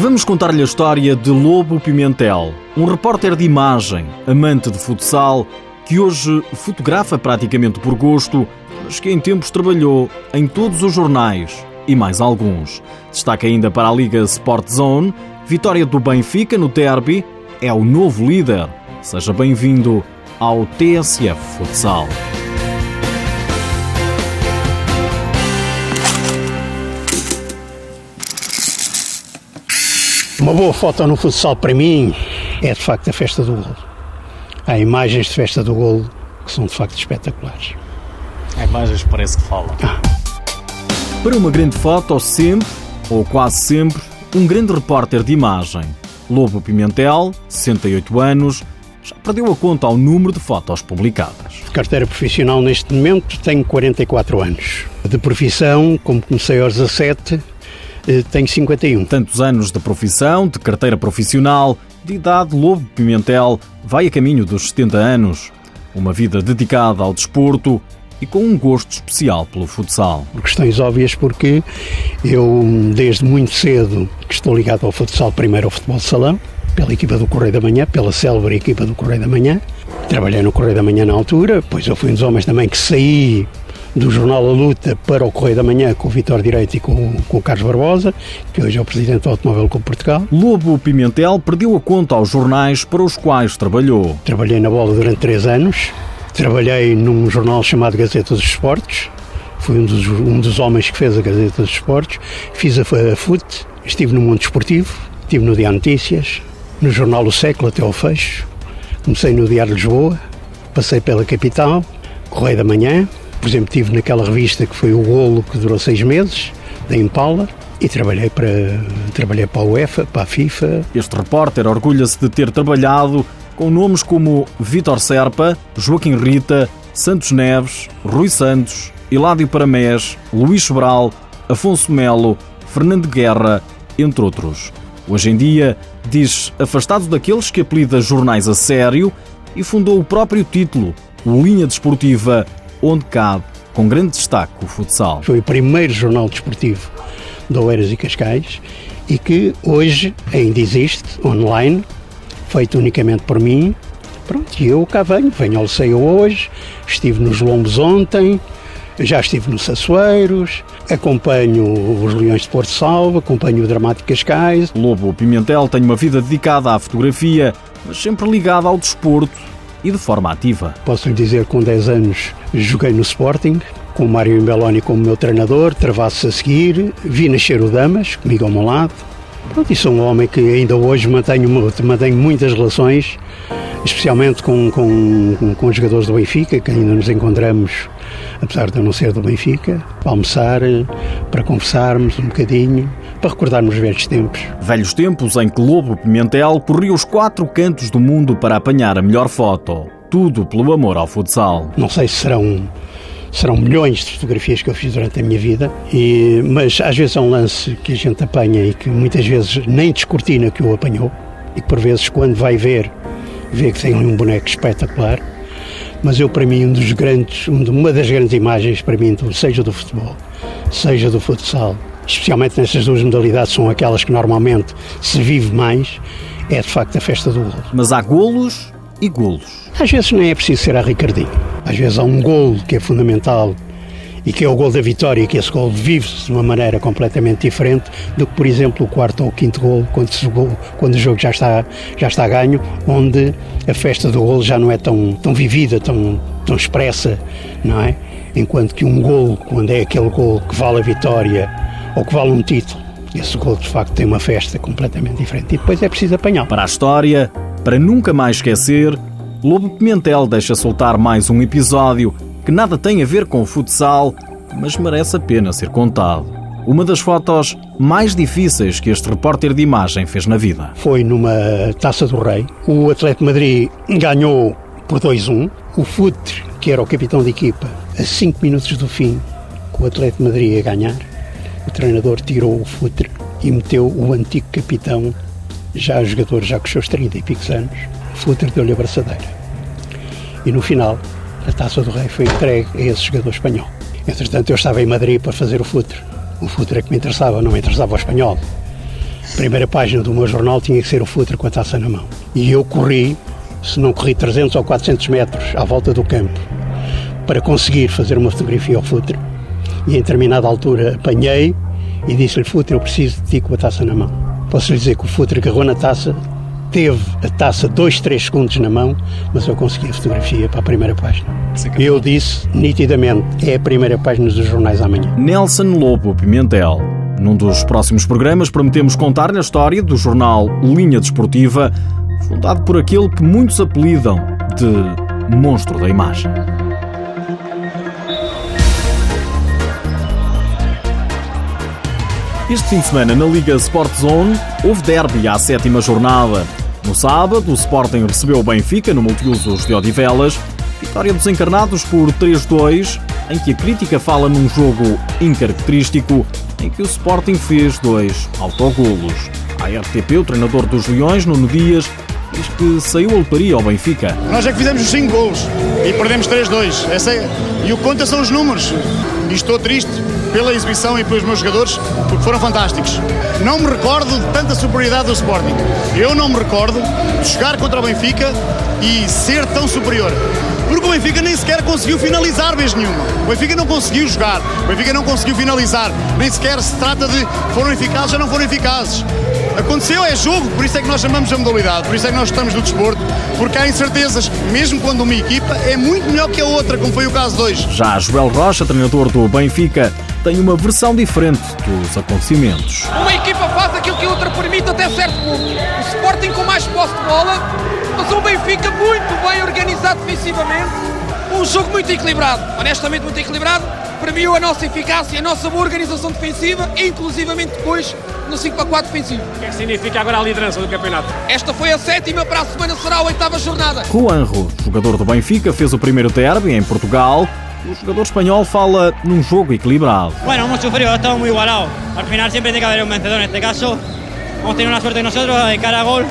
Vamos contar-lhe a história de Lobo Pimentel, um repórter de imagem, amante de futsal, que hoje fotografa praticamente por gosto, mas que em tempos trabalhou em todos os jornais e mais alguns. Destaca ainda para a Liga Sport Zone, vitória do Benfica no derby, é o novo líder. Seja bem-vindo ao TSF Futsal. Uma boa foto no futsal para mim é de facto a festa do golo. Há imagens de festa do golo que são de facto espetaculares. Há imagens que parece que falam. Ah. Para uma grande foto, sempre, ou quase sempre, um grande repórter de imagem. Lobo Pimentel, 68 anos, já perdeu a conta ao número de fotos publicadas. De carteira profissional neste momento tenho 44 anos. De profissão, como comecei aos 17, eh, tenho 51. Tantos anos de profissão, de carteira profissional, de idade, Lobo Pimentel vai a caminho dos 70 anos. Uma vida dedicada ao desporto e com um gosto especial pelo futsal. Por questões óbvias, porque eu, desde muito cedo, que estou ligado ao futsal, primeiro ao futebol de salão, pela equipa do Correio da Manhã, pela célebre equipa do Correio da Manhã. Trabalhei no Correio da Manhã na altura, pois eu fui um dos homens também que saí do jornal A Luta para o Correio da Manhã com o Vitor Direito e com, com o Carlos Barbosa, que hoje é o presidente do Automóvel Clube Portugal. Lobo Pimentel perdeu a conta aos jornais para os quais trabalhou. Trabalhei na bola durante três anos, trabalhei num jornal chamado Gazeta dos Esportes, fui um dos, um dos homens que fez a Gazeta dos Esportes, fiz a, a FUT, estive no mundo desportivo, estive no Dia Notícias, no jornal O Século até ao fecho, comecei no Diário de Lisboa, passei pela capital, Correio da Manhã, por exemplo, estive naquela revista que foi o Golo, que durou seis meses, da Impala, e trabalhei para, trabalhei para a UEFA, para a FIFA. Este repórter orgulha-se de ter trabalhado com nomes como Vítor Serpa, Joaquim Rita, Santos Neves, Rui Santos, Hiládio Paramés, Luís Sobral, Afonso Melo, Fernando Guerra, entre outros. Hoje em dia, diz afastado daqueles que apelida jornais a sério e fundou o próprio título, o Linha Desportiva onde cabe, com grande destaque, o futsal. Foi o primeiro jornal desportivo de Oeiras e Cascais e que hoje ainda existe, online, feito unicamente por mim. Pronto, e eu cá venho, venho ao Ceio hoje, estive nos Lombos ontem, já estive nos Sassueiros, acompanho os Leões de Porto Salvo, acompanho o Dramático Cascais. Lobo Pimentel tem uma vida dedicada à fotografia, mas sempre ligada ao desporto e de forma ativa. Posso lhe dizer que com 10 anos joguei no Sporting, com o Mário Imbeloni como meu treinador, travasse a seguir, vi nascer o Damas, comigo ao meu lado. Pronto, e sou um homem que ainda hoje mantenho, mantenho muitas relações, especialmente com, com, com os jogadores do Benfica, que ainda nos encontramos, apesar de eu não ser do Benfica, para almoçar, para conversarmos um bocadinho, para recordarmos velhos tempos. Velhos tempos em que Lobo Pimentel corria os quatro cantos do mundo para apanhar a melhor foto. Tudo pelo amor ao futsal. Não sei se serão serão milhões de fotografias que eu fiz durante a minha vida, e, mas às vezes é um lance que a gente apanha e que muitas vezes nem descortina que o apanhou, e que por vezes quando vai ver, vê que tem um boneco espetacular. Mas eu, para mim, um dos grandes, uma das grandes imagens, para mim, seja do futebol, seja do futsal, especialmente nessas duas modalidades, são aquelas que normalmente se vive mais, é de facto a festa do golo. Mas há golos e golos. Às vezes nem é preciso ser a Ricardinho. Às vezes há um golo que é fundamental e que é o gol da vitória, e que esse gol vive-se de uma maneira completamente diferente do que, por exemplo, o quarto ou o quinto gol, quando, quando o jogo já está, já está ganho, onde a festa do gol já não é tão, tão vivida, tão, tão expressa, não é? Enquanto que um gol, quando é aquele gol que vale a vitória ou que vale um título, esse gol de facto tem uma festa completamente diferente. E depois é preciso apanhar. Para a história, para nunca mais esquecer, Lobo Pimentel deixa soltar mais um episódio que nada tem a ver com o futsal, mas merece a pena ser contado. Uma das fotos mais difíceis que este repórter de imagem fez na vida. Foi numa Taça do Rei. O Atlético Madrid ganhou por 2-1. O Futre, que era o capitão de equipa, a 5 minutos do fim, com o Atlético Madrid a ganhar, treinador tirou o Futre e meteu o antigo capitão, já jogador, já com os seus 30 e picos anos, o Futre deu-lhe a braçadeira. E no final, a taça do rei foi entregue a esse jogador espanhol. Entretanto, eu estava em Madrid para fazer o futre. O futre é que me interessava, não me interessava o espanhol. A primeira página do meu jornal tinha que ser o futre com a taça na mão. E eu corri, se não corri 300 ou 400 metros à volta do campo, para conseguir fazer uma fotografia ao futre. E em determinada altura apanhei e disse-lhe, futre, eu preciso de ti com a taça na mão. Posso lhe dizer que o futre agarrou na taça, teve a taça dois, três segundos na mão, mas eu consegui a fotografia para a primeira página. Eu disse nitidamente, é a primeira página dos jornais amanhã. Nelson Lobo Pimentel. Num dos próximos programas prometemos contar na história do jornal Linha Desportiva, fundado por aquele que muitos apelidam de monstro da imagem. Este fim de semana na Liga Sport Zone houve derby à sétima jornada. No sábado, o Sporting recebeu o Benfica no multiusos de Odivelas. Vitória dos encarnados por 3-2, em que a crítica fala num jogo incaracterístico, em que o Sporting fez dois autogolos. A RTP, o treinador dos Leões, Nuno Dias, diz que saiu a lotaria ao Benfica. Nós é que fizemos os 5 golos e perdemos 3-2. É... E o que conta são os números. E estou triste pela exibição e pelos meus jogadores, porque foram fantásticos. Não me recordo de tanta superioridade do Sporting. Eu não me recordo de jogar contra o Benfica e ser tão superior. Porque o Benfica nem sequer conseguiu finalizar vez nenhuma. O Benfica não conseguiu jogar. O Benfica não conseguiu finalizar. Nem sequer se trata de foram eficazes ou não foram eficazes. Aconteceu, é jogo, por isso é que nós chamamos a modalidade, por isso é que nós estamos no desporto, porque há incertezas, mesmo quando uma equipa é muito melhor que a outra, como foi o caso de hoje. Já Joel Rocha, treinador do Benfica, tem uma versão diferente dos acontecimentos. Uma equipa faz aquilo que a outra permite até certo ponto. O Sporting com mais posse de bola, mas o Benfica muito bem organizado defensivamente. Um jogo muito equilibrado, honestamente muito equilibrado. Premiu a nossa eficácia, a nossa boa organização defensiva, inclusivamente depois no 5 a 4 defensivo. O que é que significa agora a liderança do campeonato? Esta foi a sétima, para a semana será a oitava jornada. Juanjo, jogador do Benfica, fez o primeiro derby em Portugal. O jogador espanhol fala num jogo equilibrado. Bueno, hemos sufrido, estado muy igualado. Al final siempre tiene que haber un vencedor. En este caso, hemos tenido una suerte nosotros de cara a gol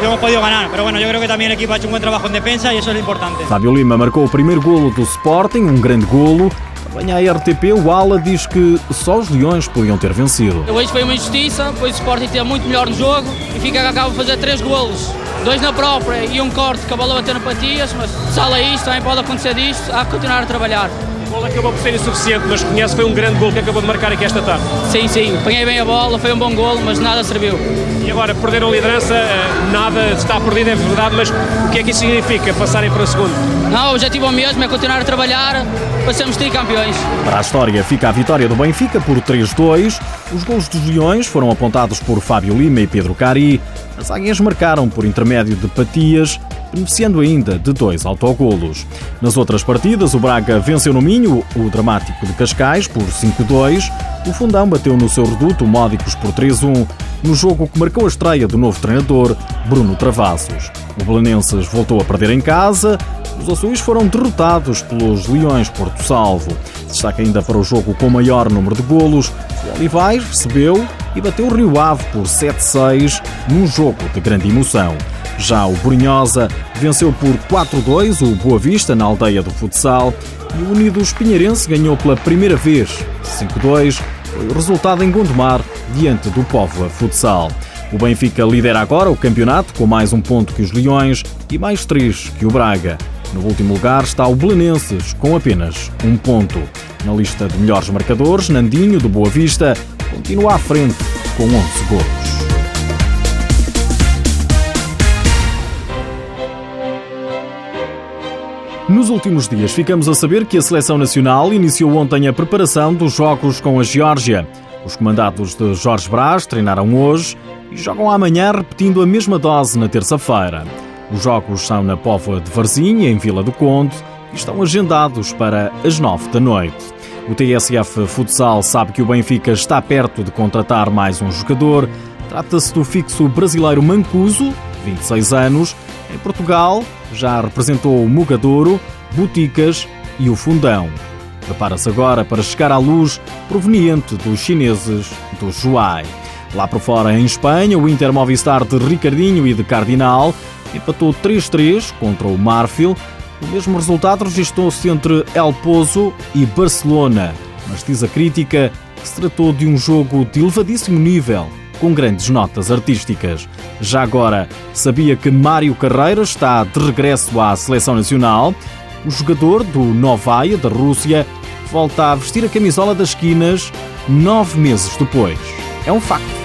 y hemos podido ganar. Pero bueno, yo creo que también el equipo ha hecho un buen trabajo en defensa y eso es lo importante. Fábio Lima marcou o primeiro golo do Sporting, um grande golo. Também à RTP, o Ala diz que só os Leões podiam ter vencido. Hoje foi uma injustiça, pois o Sporting teve muito melhor no jogo e fica acaba de fazer três golos. Dois na própria e um corte que a bola bateu no Patias, mas sala isto, também pode acontecer disto, há que continuar a trabalhar. O gol acabou por ser insuficiente, mas reconhece que foi um grande gol que acabou de marcar aqui esta tarde. Sim, sim, apanhei bem a bola, foi um bom gol, mas nada serviu. E agora perderam a liderança, nada está perdido, é verdade, mas o que é que isso significa, passarem para o segundo? Não, o objetivo é o mesmo, é continuar a trabalhar para sermos tricampeões. Para a história fica a vitória do Benfica por 3-2. Os gols dos Leões foram apontados por Fábio Lima e Pedro Cari. As águias marcaram por intermédio de Patias, beneficiando ainda de dois autogolos. Nas outras partidas, o Braga venceu no Minho o dramático de Cascais por 5-2. O Fundão bateu no seu reduto Módicos por 3-1, no jogo que marcou a estreia do novo treinador, Bruno Travassos. O Belenenses voltou a perder em casa. Os azuis foram derrotados pelos Leões Porto Salvo. Destaca ainda para o jogo com maior número de golos. O Olivais recebeu e bateu o Rio Ave por 7-6 num jogo de grande emoção. Já o Brunhosa venceu por 4-2 o Boa Vista na aldeia do futsal e o Unidos Pinheirense ganhou pela primeira vez 5-2. Foi o resultado em Gondomar diante do Póvoa Futsal. O Benfica lidera agora o campeonato com mais um ponto que os Leões e mais três que o Braga. No último lugar está o Belenenses com apenas um ponto. Na lista de melhores marcadores, Nandinho do Boa Vista continua à frente com 11 golos. Últimos dias, ficamos a saber que a Seleção Nacional iniciou ontem a preparação dos jogos com a Geórgia. Os comandados de Jorge Brás treinaram hoje e jogam amanhã, repetindo a mesma dose na terça-feira. Os jogos são na Póvoa de Varzim, em Vila do Conde, e estão agendados para as nove da noite. O TSF Futsal sabe que o Benfica está perto de contratar mais um jogador. Trata-se do fixo brasileiro Mancuso, 26 anos. Em Portugal, já representou o Mugadouro, Boticas e o Fundão. Prepara-se agora para chegar à luz proveniente dos chineses do Juai. Lá por fora, em Espanha, o Inter Movistar de Ricardinho e de Cardinal empatou 3-3 contra o Marfil. O mesmo resultado registrou-se entre El Pozo e Barcelona, mas diz a crítica que se tratou de um jogo de elevadíssimo nível, com grandes notas artísticas. Já agora, sabia que Mário Carreira está de regresso à seleção nacional? O jogador do Novaya, da Rússia, volta a vestir a camisola das esquinas nove meses depois. É um facto.